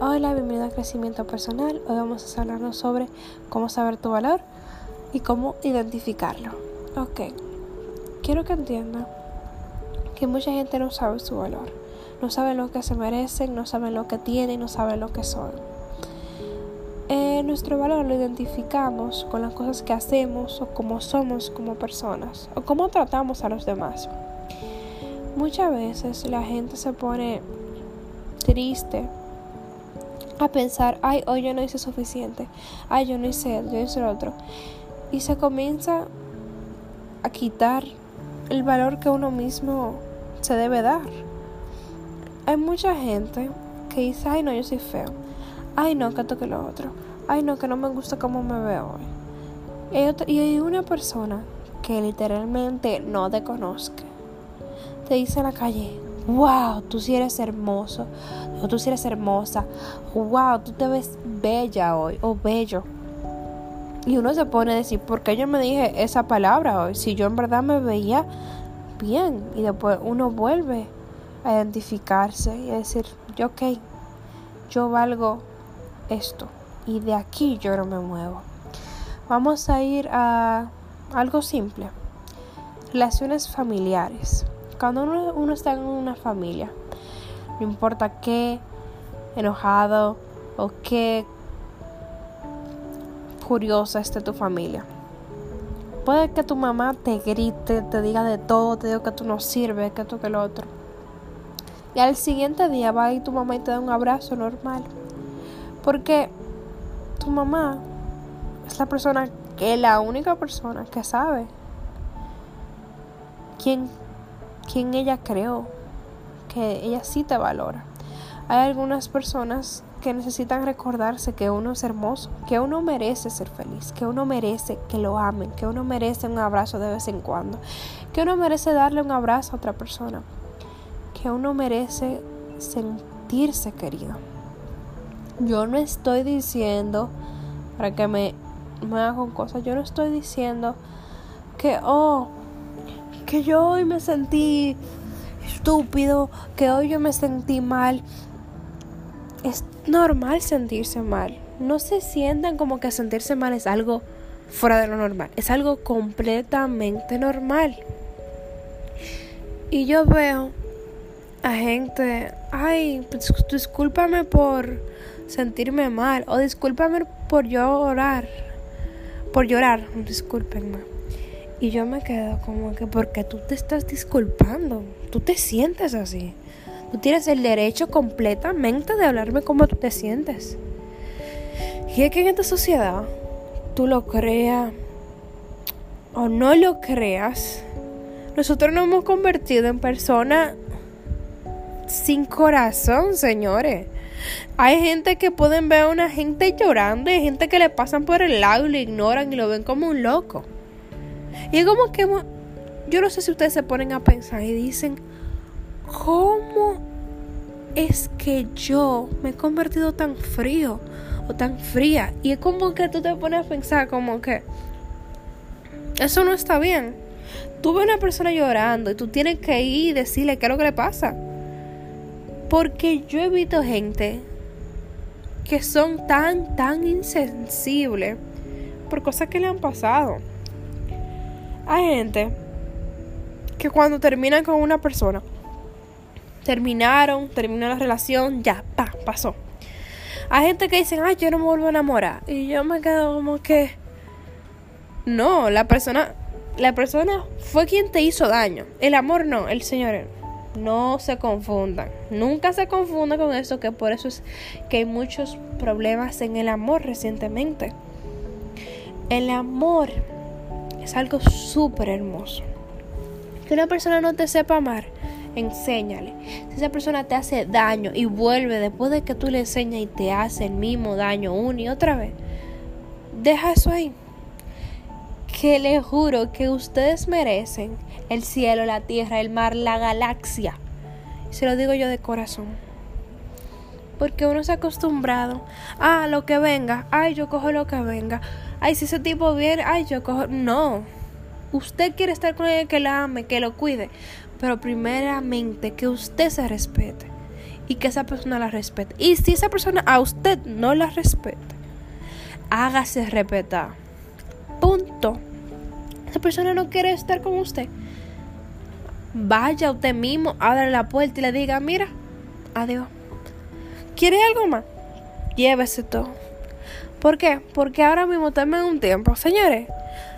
Hola, bienvenido a Crecimiento Personal. Hoy vamos a hablarnos sobre cómo saber tu valor y cómo identificarlo. Ok, quiero que entiendan que mucha gente no sabe su valor. No sabe lo que se merecen, no saben lo que tienen, no saben lo que son. Eh, nuestro valor lo identificamos con las cosas que hacemos o cómo somos como personas o cómo tratamos a los demás. Muchas veces la gente se pone triste a pensar, ay, hoy yo no hice suficiente, ay, yo no hice yo hice lo otro. Y se comienza a quitar el valor que uno mismo se debe dar. Hay mucha gente que dice, ay, no, yo soy feo, ay, no, que toque lo otro, ay, no, que no me gusta cómo me veo hoy. Y hay una persona que literalmente no te conozca. Te dice en la calle, wow, tú sí eres hermoso, o tú sí eres hermosa, wow, tú te ves bella hoy, o bello. Y uno se pone a decir, ¿por qué yo me dije esa palabra hoy? Si yo en verdad me veía bien. Y después uno vuelve a identificarse y a decir, yo ok, yo valgo esto. Y de aquí yo no me muevo. Vamos a ir a algo simple. Relaciones familiares. Cuando uno, está en una familia, no importa qué enojado o qué curiosa esté tu familia. Puede que tu mamá te grite, te diga de todo, te diga que tú no sirves, que tú que lo otro. Y al siguiente día va y tu mamá y te da un abrazo normal. Porque tu mamá es la persona que es la única persona que sabe quién quien ella creó, que ella sí te valora. Hay algunas personas que necesitan recordarse que uno es hermoso, que uno merece ser feliz, que uno merece que lo amen, que uno merece un abrazo de vez en cuando, que uno merece darle un abrazo a otra persona, que uno merece sentirse querido. Yo no estoy diciendo, para que me, me hagan cosas, yo no estoy diciendo que, oh, que yo hoy me sentí estúpido, que hoy yo me sentí mal. Es normal sentirse mal. No se sientan como que sentirse mal es algo fuera de lo normal. Es algo completamente normal. Y yo veo a gente, ay, pues, discúlpame por sentirme mal o discúlpame por llorar. Por llorar, discúlpenme. Y yo me quedo como que porque tú te estás disculpando, tú te sientes así. Tú tienes el derecho completamente de hablarme como tú te sientes. Y es que en esta sociedad, tú lo creas o no lo creas, nosotros nos hemos convertido en personas sin corazón, señores. Hay gente que pueden ver a una gente llorando y hay gente que le pasan por el lado y lo ignoran y lo ven como un loco. Y es como que yo no sé si ustedes se ponen a pensar y dicen, ¿cómo es que yo me he convertido tan frío o tan fría? Y es como que tú te pones a pensar como que eso no está bien. Tú ves una persona llorando y tú tienes que ir y decirle qué es lo que le pasa. Porque yo he visto gente que son tan, tan insensibles por cosas que le han pasado. Hay gente que cuando terminan con una persona, terminaron, terminó la relación, ya, pa, pasó. Hay gente que dicen, ay, yo no me vuelvo a enamorar. Y yo me quedo como que. No, la persona. La persona fue quien te hizo daño. El amor no, el Señor. No se confundan. Nunca se confundan con eso, que por eso es que hay muchos problemas en el amor recientemente. El amor es algo súper hermoso. Que una persona no te sepa amar, enséñale. Si esa persona te hace daño y vuelve después de que tú le enseñas y te hace el mismo daño una y otra vez, deja eso ahí. Que le juro que ustedes merecen el cielo, la tierra, el mar, la galaxia. Se lo digo yo de corazón. Porque uno se ha acostumbrado a lo que venga. Ay, yo cojo lo que venga ay, si ese tipo viene, ay, yo cojo. No. Usted quiere estar con alguien que la ame, que lo cuide. Pero primeramente que usted se respete. y que esa persona la respete. Y si esa persona a usted no la respeta, hágase respetar. Punto. Esa persona no quiere estar con usted. Vaya usted mismo, abre la puerta y le diga, mira, adiós. ¿Quiere algo más? Llévese todo. ¿Por qué? Porque ahora mismo en un tiempo. Señores,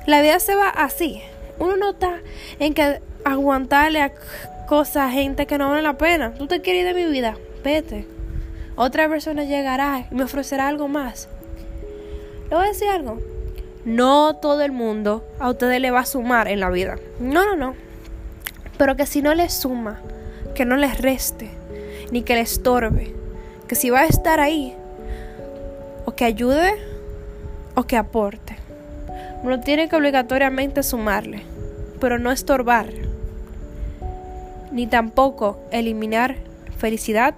la vida se va así. Uno no está en que aguantarle a cosas, gente que no vale la pena. Tú te quieres ir de mi vida, vete. Otra persona llegará y me ofrecerá algo más. Le voy a decir algo. No todo el mundo a ustedes le va a sumar en la vida. No, no, no. Pero que si no les suma, que no les reste, ni que les estorbe. Que si va a estar ahí, que ayude, o que aporte. No tiene que obligatoriamente sumarle, pero no estorbar ni tampoco eliminar felicidad,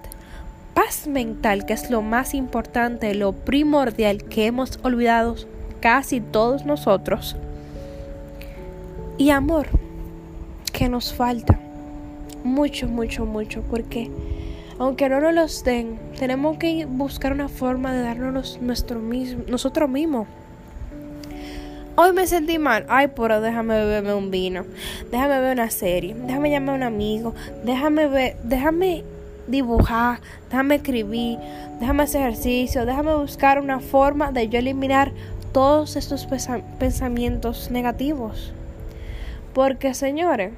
paz mental, que es lo más importante, lo primordial que hemos olvidado casi todos nosotros, y amor, que nos falta mucho, mucho, mucho, porque aunque no nos los den, tenemos que buscar una forma de darnos nuestro mismo, nosotros mismos. Hoy me sentí mal. Ay, pero déjame beberme un vino. Déjame ver una serie. Déjame llamar a un amigo. Déjame ver, déjame dibujar. Déjame escribir. Déjame hacer ejercicio. Déjame buscar una forma de yo eliminar todos estos pensamientos negativos. Porque, señores,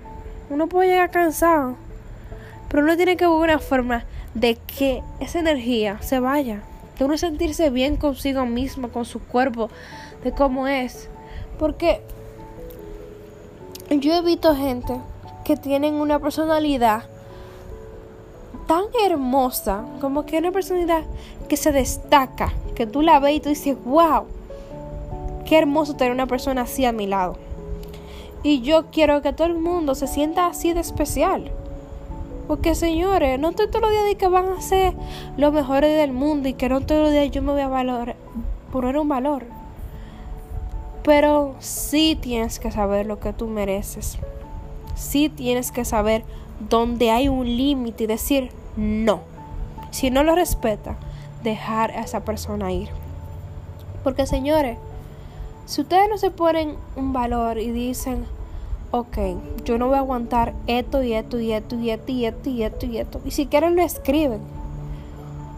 uno puede llegar cansado. Pero uno tiene que buscar una forma de que esa energía se vaya. De uno sentirse bien consigo mismo, con su cuerpo, de cómo es. Porque yo he visto gente que tienen una personalidad tan hermosa, como que una personalidad que se destaca, que tú la ves y tú dices, wow, qué hermoso tener una persona así a mi lado. Y yo quiero que todo el mundo se sienta así de especial. Porque señores, no todos los días de que van a ser los mejores del mundo y que no todos los días yo me voy a valorar, poner un valor. Pero sí tienes que saber lo que tú mereces. Sí tienes que saber dónde hay un límite y decir no. Si no lo respeta, dejar a esa persona ir. Porque señores, si ustedes no se ponen un valor y dicen, ok, yo no voy a aguantar esto y esto y esto y esto y esto y esto y esto, y si quieren lo escriben,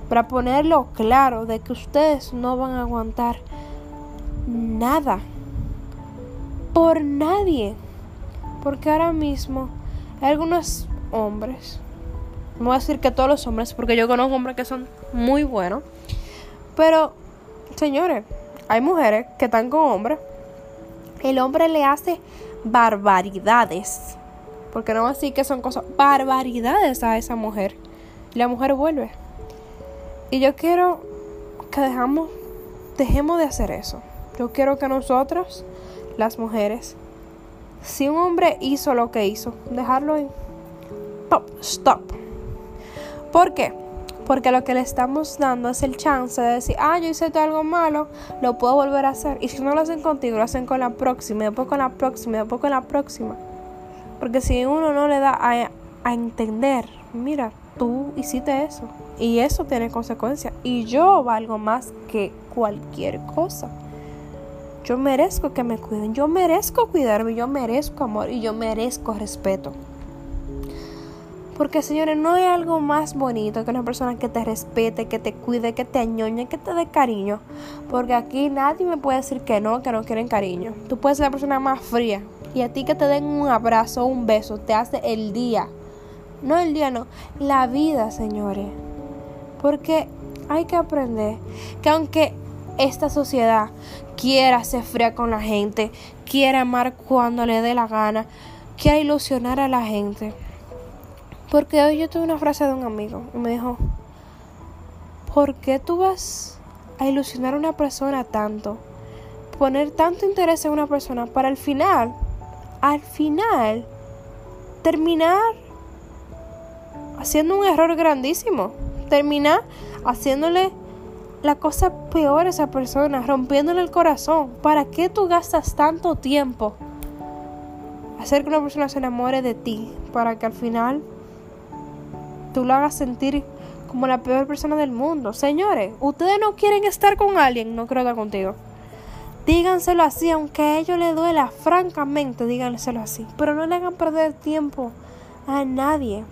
para ponerlo claro de que ustedes no van a aguantar nada por nadie. Porque ahora mismo hay algunos hombres, no voy a decir que todos los hombres, porque yo conozco hombres que son muy buenos, pero señores, hay mujeres que están con hombres, el hombre le hace barbaridades, porque no voy a decir que son cosas, barbaridades a esa mujer, la mujer vuelve. Y yo quiero que dejamos, dejemos de hacer eso. Yo quiero que nosotros las mujeres. Si un hombre hizo lo que hizo, dejarlo ahí. Pop, stop. ¿Por qué? Porque lo que le estamos dando es el chance de decir, ah, yo hice algo malo, lo puedo volver a hacer. Y si no lo hacen contigo, lo hacen con la próxima, después con la próxima, después con la próxima. Porque si uno no le da a, a entender, mira, tú hiciste eso. Y eso tiene consecuencias. Y yo valgo más que cualquier cosa. Yo merezco que me cuiden, yo merezco cuidarme, yo merezco amor y yo merezco respeto. Porque señores, no hay algo más bonito que una persona que te respete, que te cuide, que te añoñe, que te dé cariño. Porque aquí nadie me puede decir que no, que no quieren cariño. Tú puedes ser la persona más fría. Y a ti que te den un abrazo, un beso, te hace el día. No el día, no. La vida, señores. Porque hay que aprender que aunque esta sociedad quiera ser fría con la gente, quiera amar cuando le dé la gana, quiera ilusionar a la gente. Porque hoy yo tuve una frase de un amigo y me dijo, ¿por qué tú vas a ilusionar a una persona tanto? Poner tanto interés en una persona para al final, al final, terminar haciendo un error grandísimo. Terminar haciéndole la cosa peor a esa persona, rompiéndole el corazón. ¿Para qué tú gastas tanto tiempo hacer que una persona se enamore de ti? Para que al final tú lo hagas sentir como la peor persona del mundo. Señores, ustedes no quieren estar con alguien, no quiero estar contigo. Díganselo así, aunque a ellos les duela, francamente, díganselo así. Pero no le hagan perder tiempo a nadie.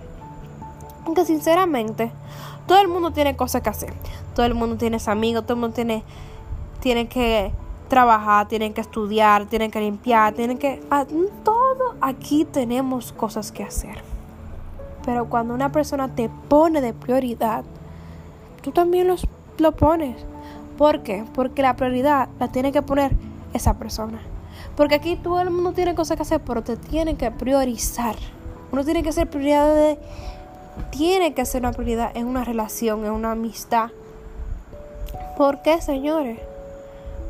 Aunque sinceramente, todo el mundo tiene cosas que hacer. Todo el mundo tiene amigos, todo el mundo tiene, tiene que trabajar, tienen que estudiar, tienen que limpiar, tienen que... Todo aquí tenemos cosas que hacer. Pero cuando una persona te pone de prioridad, tú también los, lo pones. ¿Por qué? Porque la prioridad la tiene que poner esa persona. Porque aquí todo el mundo tiene cosas que hacer, pero te tiene que priorizar. Uno tiene que ser prioridad de... Tiene que ser una prioridad en una relación, en una amistad. ¿Por qué, señores?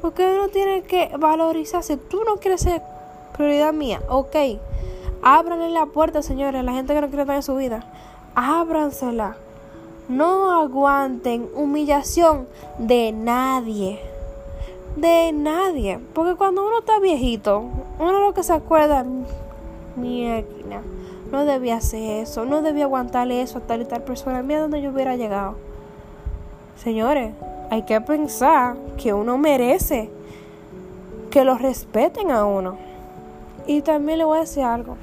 Porque uno tiene que valorizarse. Tú no quieres ser prioridad mía. Ok. Ábranle la puerta, señores, a la gente que no quiere estar en su vida. Ábransela. No aguanten humillación de nadie. De nadie. Porque cuando uno está viejito, uno lo que se acuerda, mierda, no debía hacer eso, no debía aguantarle eso a tal y tal persona. Mira donde yo hubiera llegado. Señores, hay que pensar que uno merece que lo respeten a uno. Y también le voy a decir algo.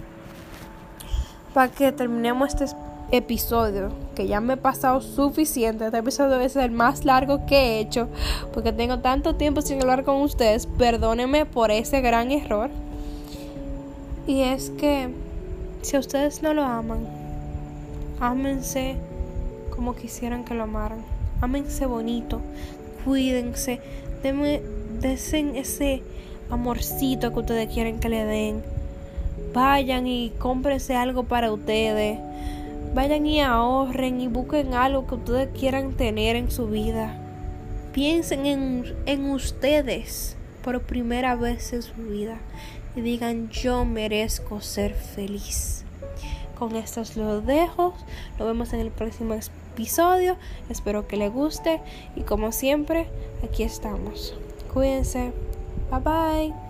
Para que terminemos este episodio, que ya me he pasado suficiente. Este episodio es el más largo que he hecho, porque tengo tanto tiempo sin hablar con ustedes. Perdónenme por ese gran error. Y es que si ustedes no lo aman, ámense como quisieran que lo amaran. Ámense bonito, cuídense, denme, desen ese amorcito que ustedes quieren que le den. Vayan y cómprense algo para ustedes Vayan y ahorren y busquen algo que ustedes quieran tener en su vida. Piensen en, en ustedes por primera vez en su vida y digan yo merezco ser feliz. Con esto los dejo. Nos vemos en el próximo episodio. Espero que les guste y como siempre aquí estamos. Cuídense. Bye bye.